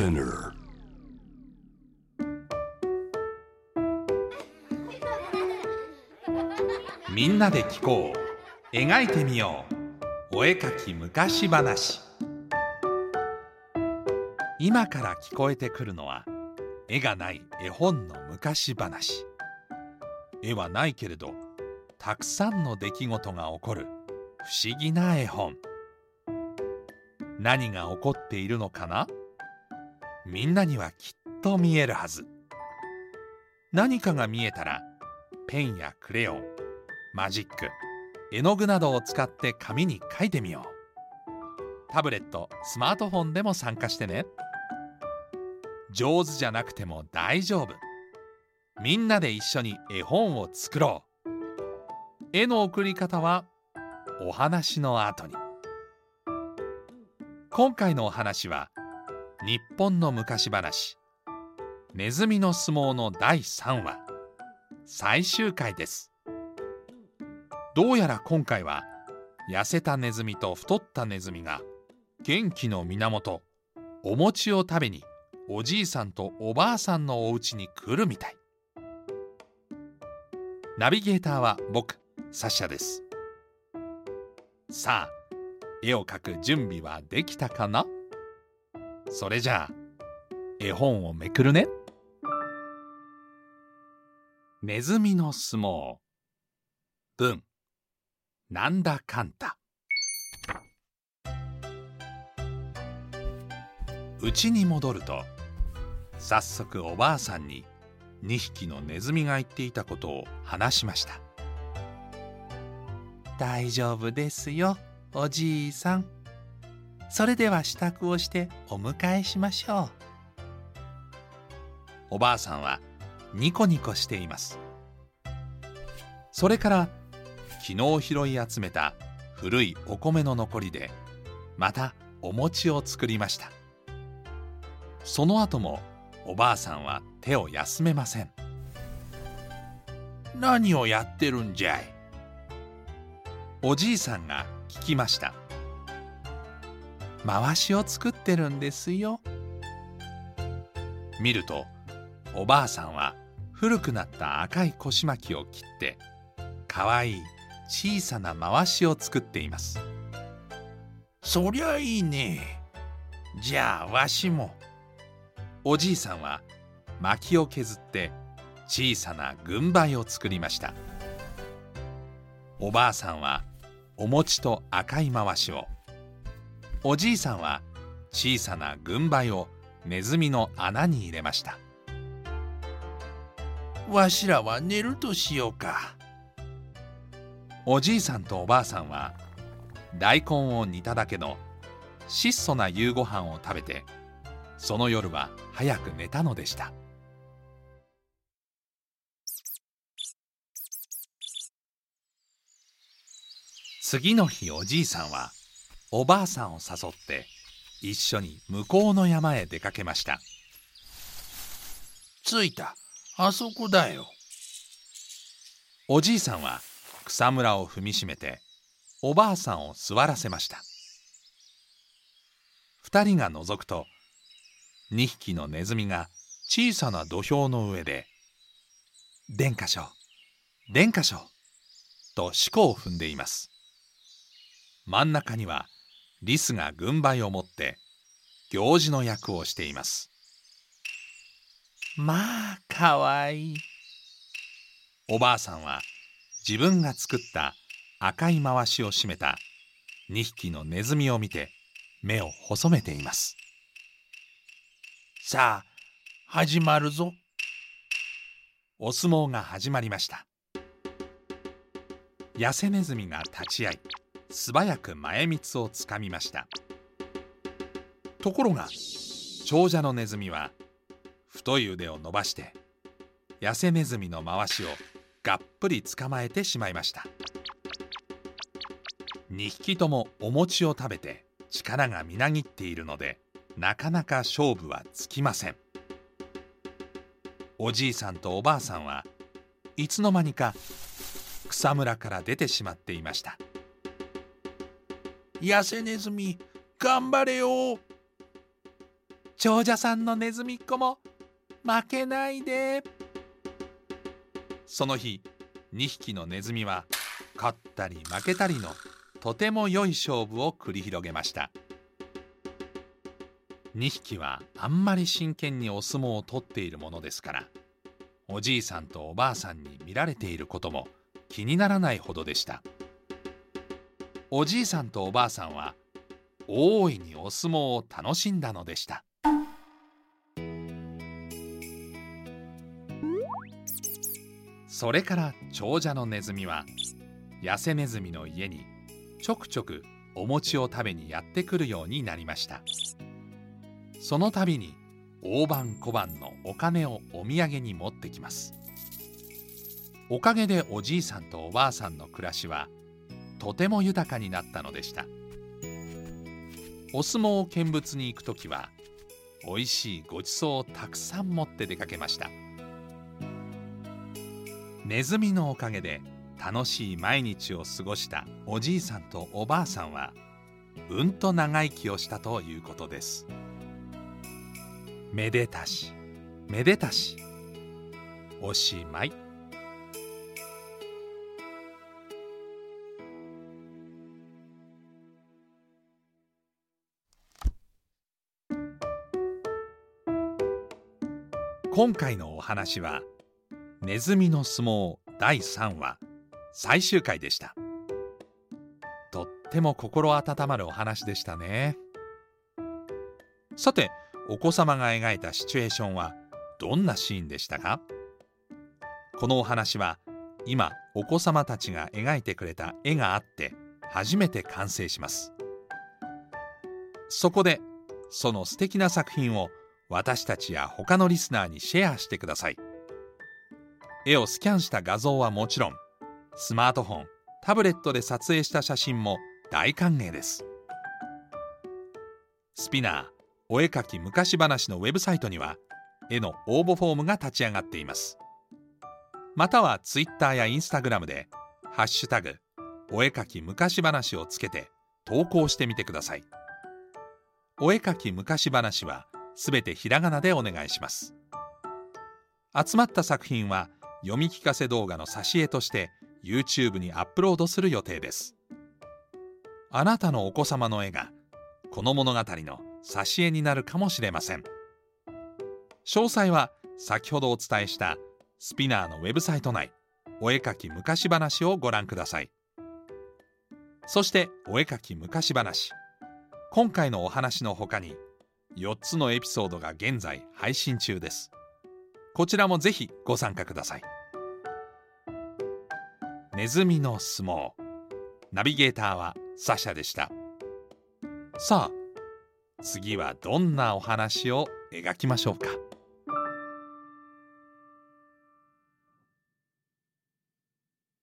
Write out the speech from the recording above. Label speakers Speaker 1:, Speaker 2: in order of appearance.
Speaker 1: Spinner.
Speaker 2: みんなで聞こう。描いてみよう。お絵かき昔話。今から聞こえてくるのは絵がない絵本の昔話。絵はないけれどたくさんの出来事が起こる不思議な絵本。何が起こっているのかな？みんなにはきっと見えるはず。何かが見えたらペンやクレヨンマジック絵の具などを使って紙に書いてみよう。タブレットスマートフォンでも参加してね。上手じゃなくても大丈夫。みんなで一緒に絵本を作ろう。絵の送り方はお話の後に。今回のお話は日本の昔話。ネズミの相撲の第3話。最終回です。どうやら今回は痩せたネズミと太ったネズミが元気の源お餅を食べにおじいさんとおばあさんのお家に来るみたい。ナビゲーターは僕サッシャです。さあ絵を描く準備はできたかな？それじゃあ絵本をめくるね。ネズミの相撲。文なんだかんだ家に戻ると早速おばあさんに2匹のネズミが言っていたことを話しました。大丈夫ですよおじいさん。それでは支度をしてお迎えしましょう。おばあさんはニコニコしています。それから昨日拾い集めた古いお米の残りでまたお餅を作りました。その後もおばあさんは手を休めません。何をやってるんじゃい？おじいさんが聞きました。回しを作ってるんですよ。見るとおばあさんは古くなった赤い腰巻きを切ってかわいい小さな回しを作っています。そりゃいいね。じゃあわしも。おじいさんは薪を削って小さな軍配を作りました。おばあさんはお餅と赤い回しを。おじいさんは小さな軍配をネズミの穴に入れました。わしらは寝るとしようか。おじいさんとおばあさんは大根を煮ただけの質素な夕ご飯を食べてその夜は早く寝たのでした。次の日おじいさんはおばあさんを誘って一緒に向こうの山へ出かけました。着いた。あそこだよ。おじいさんは草むらを踏みしめておばあさんを座らせました。二人が覗くと2匹のネズミが小さな土俵の上で「殿下賞殿下賞」と四股を踏んでいます。真ん中にはリスが軍配を持って行事の役をしています。まあかわいい。おばあさんは自分が作った赤い回しを締めた2匹のネズミを見て目を細めています。さあ始まるぞ。お相撲が始まりました。痩せネズミが立ち会い素早く前蜜をつかみました。ところが長者のネズミは太い腕を伸ばして痩せネズミの回しをがっぷり捕まえてしまいました。2匹ともお餅を食べて力がみなぎっているのでなかなか勝負はつきません。おじいさんとおばあさんはいつの間にか草むらから出てしまっていました。痩せネズミ頑張れよ。長者さんのネズミっ子も負けないで。その日2匹のネズミは勝ったり負けたりのとても良い勝負を繰り広げました。2匹はあんまり真剣にお相撲を取っているものですからおじいさんとおばあさんに見られていることも気にならないほどでした。おじいさんとおばあさんは大いにお相撲を楽しんだのでした。それから長者のネズミは痩せネズミの家にちょくちょくお餅を食べにやってくるようになりました。その度に大判小判のお金をお土産に持ってきます。おかげでおじいさんとおばあさんの暮らしはとても豊かになったのでした。お相撲を見物に行く時はおいしいごちそうをたくさん持って出かけました。ネズミのおかげで楽しい毎日を過ごしたおじいさんとおばあさんはうんと長生きをしたということです。めでたしめでたしおしまい。今回のお話はネズミの相撲第3話最終回でした。とっても心温まるお話でしたね。さてお子様が描いたシチュエーションはどんなシーンでしたか？このお話は今お子様たちが描いてくれた絵があって初めて完成します。そこでその素敵な作品を私たちや他のリスナーにシェアしてください。絵をスキャンした画像はもちろんスマートフォンタブレットで撮影した写真も大歓迎です。スピナーお絵かき昔話のウェブサイトには絵の応募フォームが立ち上がっています。またはツイッターやインスタグラムで「ハッシュタグお絵かき昔話」をつけて投稿してみてください。お絵かき昔話はすべてひらがなでお願いします。集まった作品は読み聞かせ動画の挿絵として YouTube にアップロードする予定です。あなたのお子様の絵がこの物語の挿絵になるかもしれません。詳細は先ほどお伝えしたスピナーのウェブサイト内お絵かき昔話をご覧ください。そしてお絵かき昔話。今回のお話の他に4つのエピソードが現在配信中です。こちらもぜひご参加ください。ネズミの相撲。ナビゲーターはサシャでした。さあ次はどんなお話を描きましょうか。